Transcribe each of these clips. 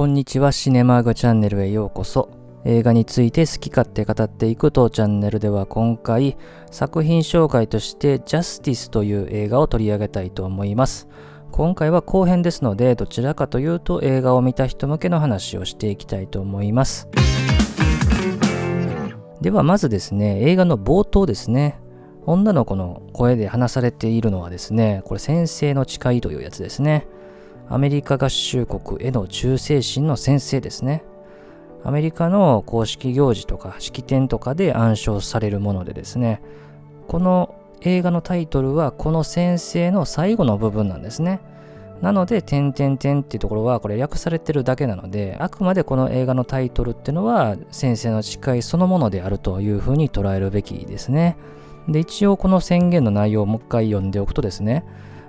こんにちは、シネマーグチャンネルへようこそ。映画について好き勝手語っていく当チャンネルでは今回、作品紹介としてジャスティスという映画を取り上げたいと思います。今回は後編ですので、どちらかというと映画を見た人向けの話をしていきたいと思います。ではまずですね、映画の冒頭ですね。女の子の声で話されているのはですね、これ先生の誓いというやつですね。アメリカ合衆国への忠誠心の先生ですね。アメリカの公式行事とか式典とかで暗唱されるものでですね、この映画のタイトルはこの先生の最後の部分なんですね。なので、点々点っていうところはこれ訳されてるだけなので、あくまでこの映画のタイトルっていうのは先生の誓いそのものであるというふうに捉えるべきですね。で、一応この宣言の内容をもう一回読んでおくとですね、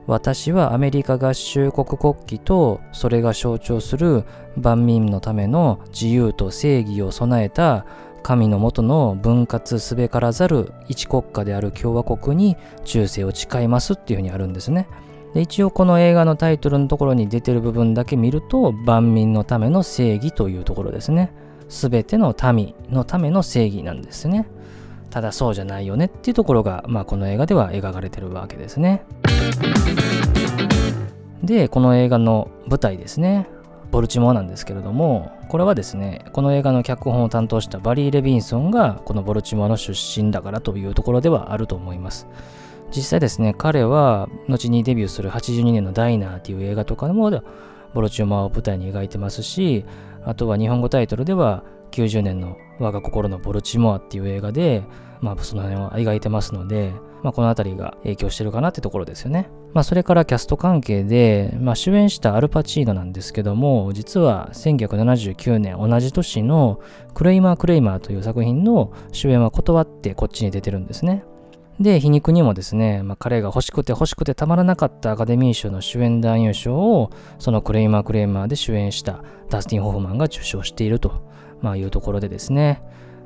私はアメリカ合衆国国旗とそれが象徴する万民のための自由と正義を備えた神のもとの分割すべからざる一国家である共和国に忠誠を誓いますっていうふうにあるんですね。で一応この映画のタイトルのところに出てる部分だけ見ると万民のための正義というところですね。すべての民のための正義なんですね。ただそうじゃないよねっていうところが、まあ、この映画では描かれてるわけですね。で、この映画の舞台ですね。ボルチモアなんですけれども、これはですね、この映画の脚本を担当したバリー・レビンソンがこのボルチモアの出身だからというところではあると思います。実際ですね、彼は後にデビューする82年のダイナーっていう映画とかもボルチモアを舞台に描いてますし、あとは日本語タイトルでは90年の我が心のボルチモアっていう映画で、まあその辺は描いてますので、まあ、この辺りが影響してるかなってところですよね。まあ、それからキャスト関係で、まあ、主演したアルパチーノなんですけども、実は1979年同じ年のクレイマー・クレイマーという作品の主演は断ってこっちに出てるんですね。で、皮肉にもですね、まあ、彼が欲しくて欲しくてたまらなかったアカデミー賞の主演男優賞を、そのクレイマー・クレイマーで主演したダスティン・ホフマンが受賞していると、まあ、いうところでですね、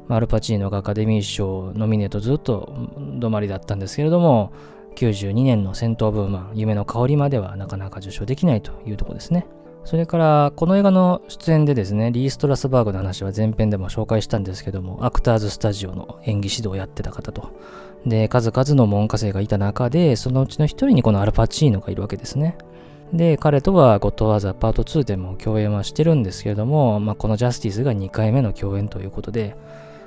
アルパチーノがアカデミー賞ノミネートずっと止まりだったんですけれども、92年のセント・オブ・ウーマン、夢の香りまではなかなか受賞できないというとこですね。それから、この映画の出演でですね、リー・ストラスバーグの話は前編でも紹介したんですけども、アクターズ・スタジオの演技指導をやってた方と。で、数々の門下生がいた中で、そのうちの一人にこのアルパチーノがいるわけですね。で、彼とはゴッドワーザーパート2でも共演はしてるんですけれども、まあ、このジャスティスが2回目の共演ということで、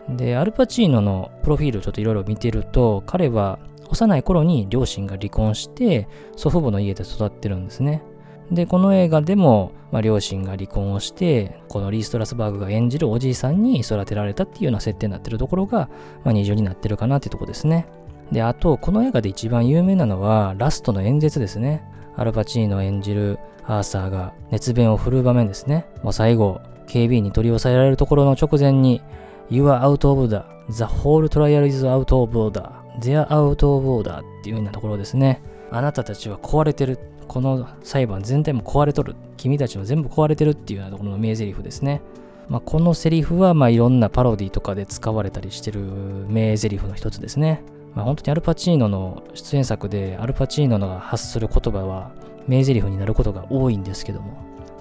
で、アルパチーノのプロフィールをちょっといろいろ見てると、彼は幼い頃に両親が離婚して、祖父母の家で育ってるんですね。で、この映画でも、まあ、両親が離婚をして、このリーストラスバーグが演じるおじいさんに育てられたっていうような設定になってるところが、まあ、二重になってるかなっていうとこですね。で、あと、この映画で一番有名なのは、ラストの演説ですね。アルパチーノ演じるアーサーが熱弁を振るう場面ですね。もう最後、警備員に取り押さえられるところの直前に、You are out of order. The whole trial is out of order. They are out of order っていうようなところですね。あなたたちは壊れてる。この裁判全体も壊れとる。君たちは全部壊れてるっていうようなところの名台詞ですね。まあ、このセリフはまあいろんなパロディとかで使われたりしてる名台詞の一つですね。まあ、本当にアルパチーノの出演作でアルパチーノが発する言葉は名台詞になることが多いんですけども、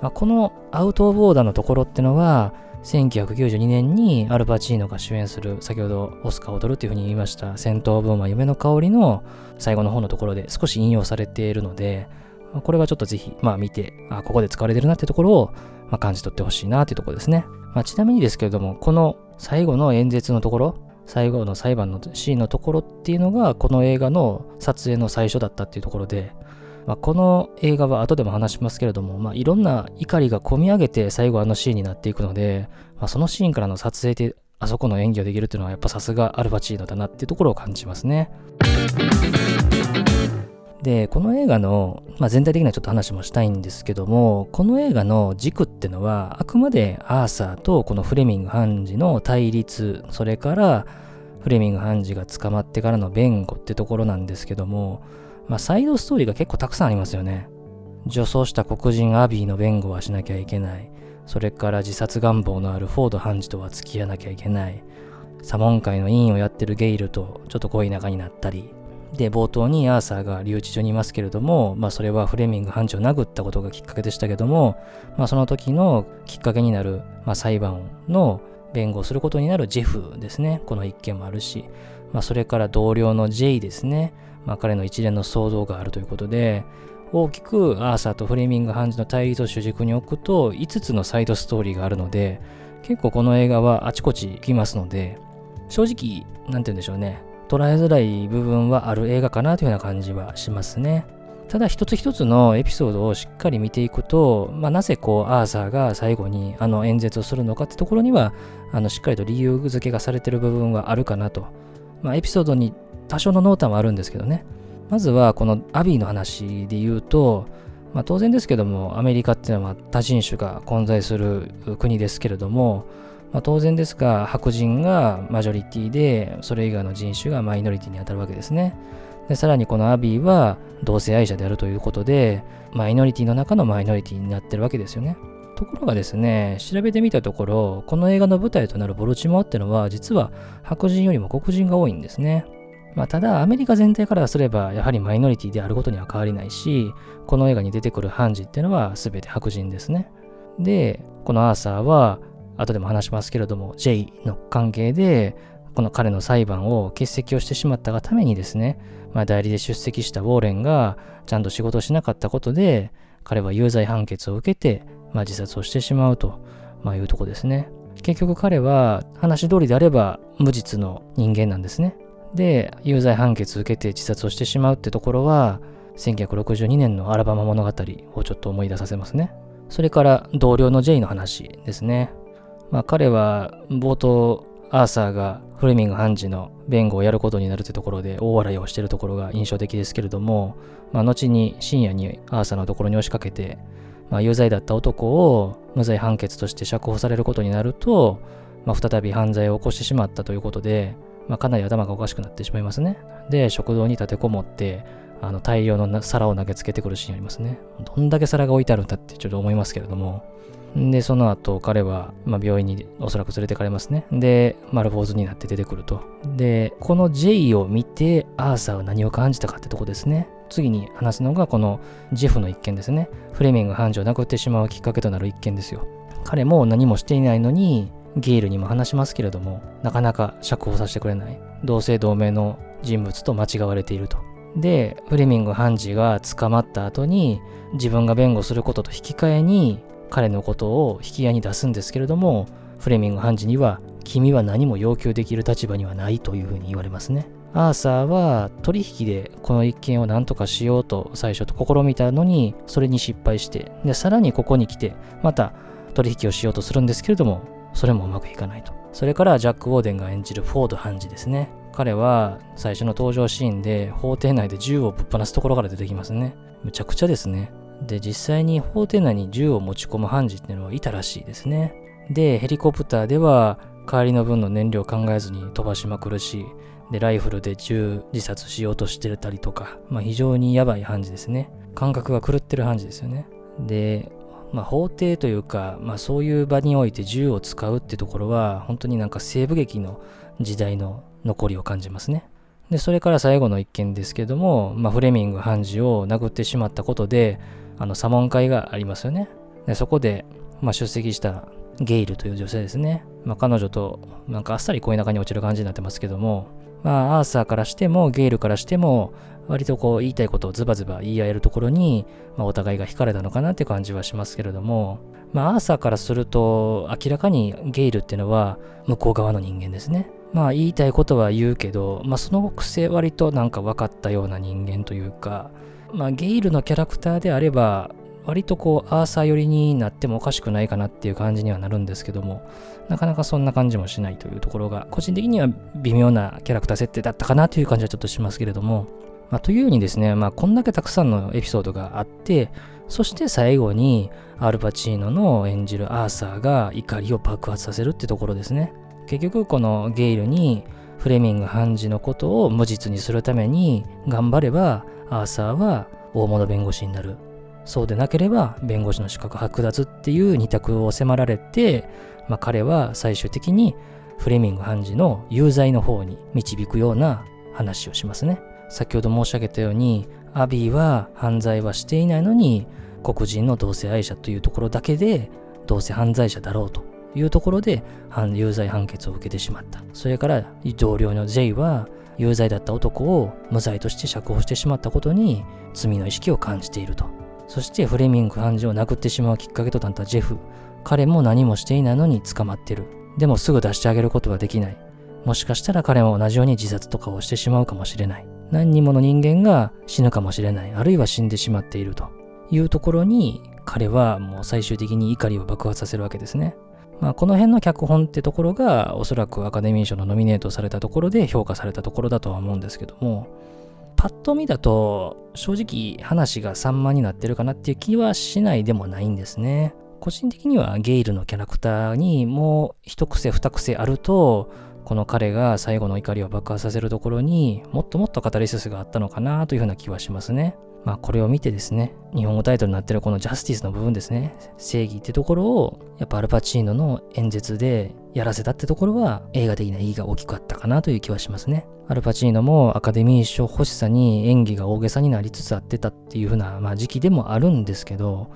まあ、このアウトオブオーダーのところってのは1992年にアルパチーノが主演する先ほどオスカーを取るっていうふうに言いました戦闘ブーマ夢の香りの最後の方のところで少し引用されているのでこれはちょっとぜひまあ見てあここで使われてるなってところをまあ感じ取ってほしいなっていうところですね、まあ、ちなみにですけれどもこの最後の演説のところ最後の裁判のシーンのところっていうのがこの映画の撮影の最初だったっていうところでまあ、この映画は後でも話しますけれども、まあ、いろんな怒りが込み上げて最後あのシーンになっていくので、まあ、そのシーンからの撮影であそこの演技をできるっていうのはやっぱさすがアルバチーノだなっていうところを感じますね。で、この映画の、まあ、全体的なちょっと話もしたいんですけども、この映画の軸ってのは、あくまでアーサーとこのフレミング・ハンジの対立、それからフレミング・ハンジが捕まってからの弁護ってところなんですけども、まあ、サイドストーリーが結構たくさんありますよね。女装した黒人アビーの弁護はしなきゃいけない。それから自殺願望のあるフォード判事とは付き合わなきゃいけない。サモン会の委員をやってるゲイルとちょっと恋仲になったり。で、冒頭にアーサーが留置所にいますけれども、まあそれはフレミング判事を殴ったことがきっかけでしたけども、まあその時のきっかけになる、まあ、裁判の弁護をすることになるジェフですね。この一件もあるし、まあそれから同僚の J ですね。まあ彼の一連の騒動があるということで、大きくアーサーとフレミング判事の対立を主軸に置くと5つのサイドストーリーがあるので結構この映画はあちこち行きますので正直何て言うんでしょうね捉えづらい部分はある映画かなというような感じはしますね。ただ一つ一つのエピソードをしっかり見ていくと、まあ、なぜこうアーサーが最後にあの演説をするのかってところにはあのしっかりと理由付けがされてる部分はあるかなと。まあ、エピソードに多少の濃淡はあるんですけどね。まずはこのアビーの話で言うと、まあ、当然ですけどもアメリカっていうのは多人種が混在する国ですけれども、まあ、当然ですが白人がマジョリティでそれ以外の人種がマイノリティに当たるわけですね。でさらにこのアビーは同性愛者であるということでマイノリティの中のマイノリティになってるわけですよね。ところがですね調べてみたところこの映画の舞台となるボルチモアってのは実は白人よりも黒人が多いんですね。まあ、ただ、アメリカ全体からすれば、やはりマイノリティであることには変わりないし、この映画に出てくる判事っていうのは全て白人ですね。で、このアーサーは、後でも話しますけれども、J の関係で、この彼の裁判を欠席をしてしまったがためにですね、まあ、代理で出席したウォーレンがちゃんと仕事をしなかったことで、彼は有罪判決を受けて、まあ、自殺をしてしまうと、まあ、いうとこですね。結局彼は話通りであれば無実の人間なんですね。で、有罪判決を受けて自殺をしてしまうってところは、1962年のアラバマ物語をちょっと思い出させますね。それから同僚の J の話ですね。まあ彼は冒頭アーサーがフレミング判事の弁護をやることになるというところで大笑いをしているところが印象的ですけれども、まあ、後に深夜にアーサーのところに押しかけて、まあ、有罪だった男を無罪判決として釈放されることになると、まあ、再び犯罪を起こしてしまったということで、まあ、かなり頭がおかしくなってしまいますね。で、食堂に立てこもって、あの大量の皿を投げつけてくるシーンありますね。どんだけ皿が置いてあるんだってちょっと思いますけれども。で、その後彼は、まあ、病院におそらく連れてかれますね。で、丸坊主になって出てくると。で、この J を見てアーサーは何を感じたかってとこですね。次に話すのがこのジェフの一件ですね。フレミング判事を亡くってしまうきっかけとなる一件ですよ。彼も何もしていないのにゲイルにも話しますけれども、なかなか釈放させてくれない。同姓同名の人物と間違われていると。で、フレミング判事が捕まった後に、自分が弁護することと引き換えに、彼のことを引き合いに出すんですけれども、フレミング判事には、君は何も要求できる立場にはないというふうに言われますね。アーサーは取引でこの一件を何とかしようと最初と試みたのにそれに失敗してでさらにここに来てまた取引をしようとするんですけれどもそれもうまくいかないと。それからジャック・ウォーデンが演じるフォード判事ですね。彼は最初の登場シーンで法廷内で銃をぶっ放すところから出てきますね。むちゃくちゃですね。で、実際に法廷内に銃を持ち込む判事っていうのはいたらしいですね。で、ヘリコプターでは帰りの分の燃料を考えずに飛ばしまくるし、で、ライフルで銃自殺しようとしてたりとか、まあ非常にやばい判事ですね。感覚が狂ってる判事ですよね。で、まあ、法廷というか、まあ、そういう場において銃を使うってところは本当になんか西部劇の時代の残りを感じますね。でそれから最後の一件ですけども、まあ、フレミング判事を殴ってしまったことであの左門会がありますよね。でそこで、まあ、出席したゲイルという女性ですね。まあ、彼女となんかあっさり恋仲に落ちる感じになってますけども、まあ、アーサーからしてもゲイルからしても割とこう言いたいことをズバズバ言い合えるところに、まあ、お互いが惹かれたのかなって感じはしますけれども、まあ、アーサーからすると明らかにゲイルっていうのは向こう側の人間ですね。まあ言いたいことは言うけど、まあそのくせ割となんか分かったような人間というか、まあゲイルのキャラクターであれば割とこうアーサー寄りになってもおかしくないかなっていう感じにはなるんですけどもなかなかそんな感じもしないというところが個人的には微妙なキャラクター設定だったかなという感じはちょっとしますけれどもまあ、というようにですね、まあ、こんだけたくさんのエピソードがあって、そして最後にアルパチーノの演じるアーサーが怒りを爆発させるってところですね。結局このゲイルにフレミング判事のことを無実にするために頑張ればアーサーは大物弁護士になる。そうでなければ弁護士の資格剥奪っていう二択を迫られて、まあ、彼は最終的にフレミング判事の有罪の方に導くような話をしますね。先ほど申し上げたようにアビーは犯罪はしていないのに黒人の同性愛者というところだけでどうせ犯罪者だろうというところで有罪判決を受けてしまった。それから同僚の J は有罪だった男を無罪として釈放してしまったことに罪の意識を感じていると。そしてフレミング判事を殴ってしまうきっかけとなったジェフ。彼も何もしていないのに捕まってる。でもすぐ出してあげることはできない。もしかしたら彼も同じように自殺とかをしてしまうかもしれない。何人もの人間が死ぬかもしれない。あるいは死んでしまっているというところに彼はもう最終的に怒りを爆発させるわけですね。まあ、この辺の脚本ってところがおそらくアカデミー賞のノミネートされたところで評価されたところだとは思うんですけどもパッと見だと正直話が散漫になってるかなっていう気はしないでもないんですね。個人的にはゲイルのキャラクターにもう一癖二癖あるとこの彼が最後の怒りを爆発させるところにもっともっとカタリススがあったのかなというふうな気はしますね。まあこれを見てですね、日本語タイトルになってるこのジャスティスの部分ですね、正義ってところをやっぱアルパチーノの演説でやらせたってところは映画的な意義が大きかったかなという気はしますね。アルパチーノもアカデミー賞欲しさに演技が大げさになりつつあってたっていうふうな、まあ、時期でもあるんですけど、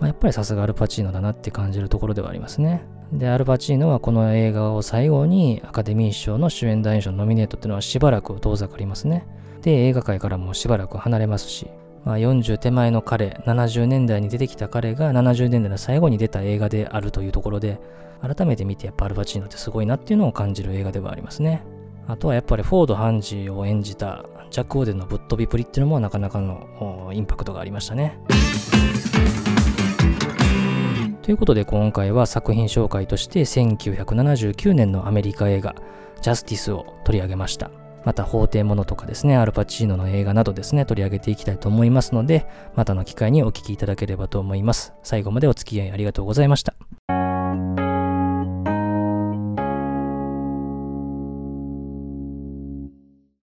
まあ、やっぱりさすがアルパチーノだなって感じるところではありますね。で、アルパチーノはこの映画を最後にアカデミー賞の主演男優賞ノミネートっていうのはしばらく遠ざかりますね。で、映画界からもしばらく離れますし、まあ、40手前の彼、70年代に出てきた彼が70年代の最後に出た映画であるというところで、改めて見てやっぱアルバチーノってすごいなっていうのを感じる映画ではありますね。あとはやっぱりフォード・ハンジーを演じたジャック・オーデンのぶっ飛びプリっていうのもなかなかのインパクトがありましたね。ということで今回は作品紹介として1979年のアメリカ映画ジャスティスを取り上げました。また法廷ものとかですね、アルパチーノの映画などですね、取り上げていきたいと思いますので、またの機会にお聴きいただければと思います。最後までお付き合いありがとうございました。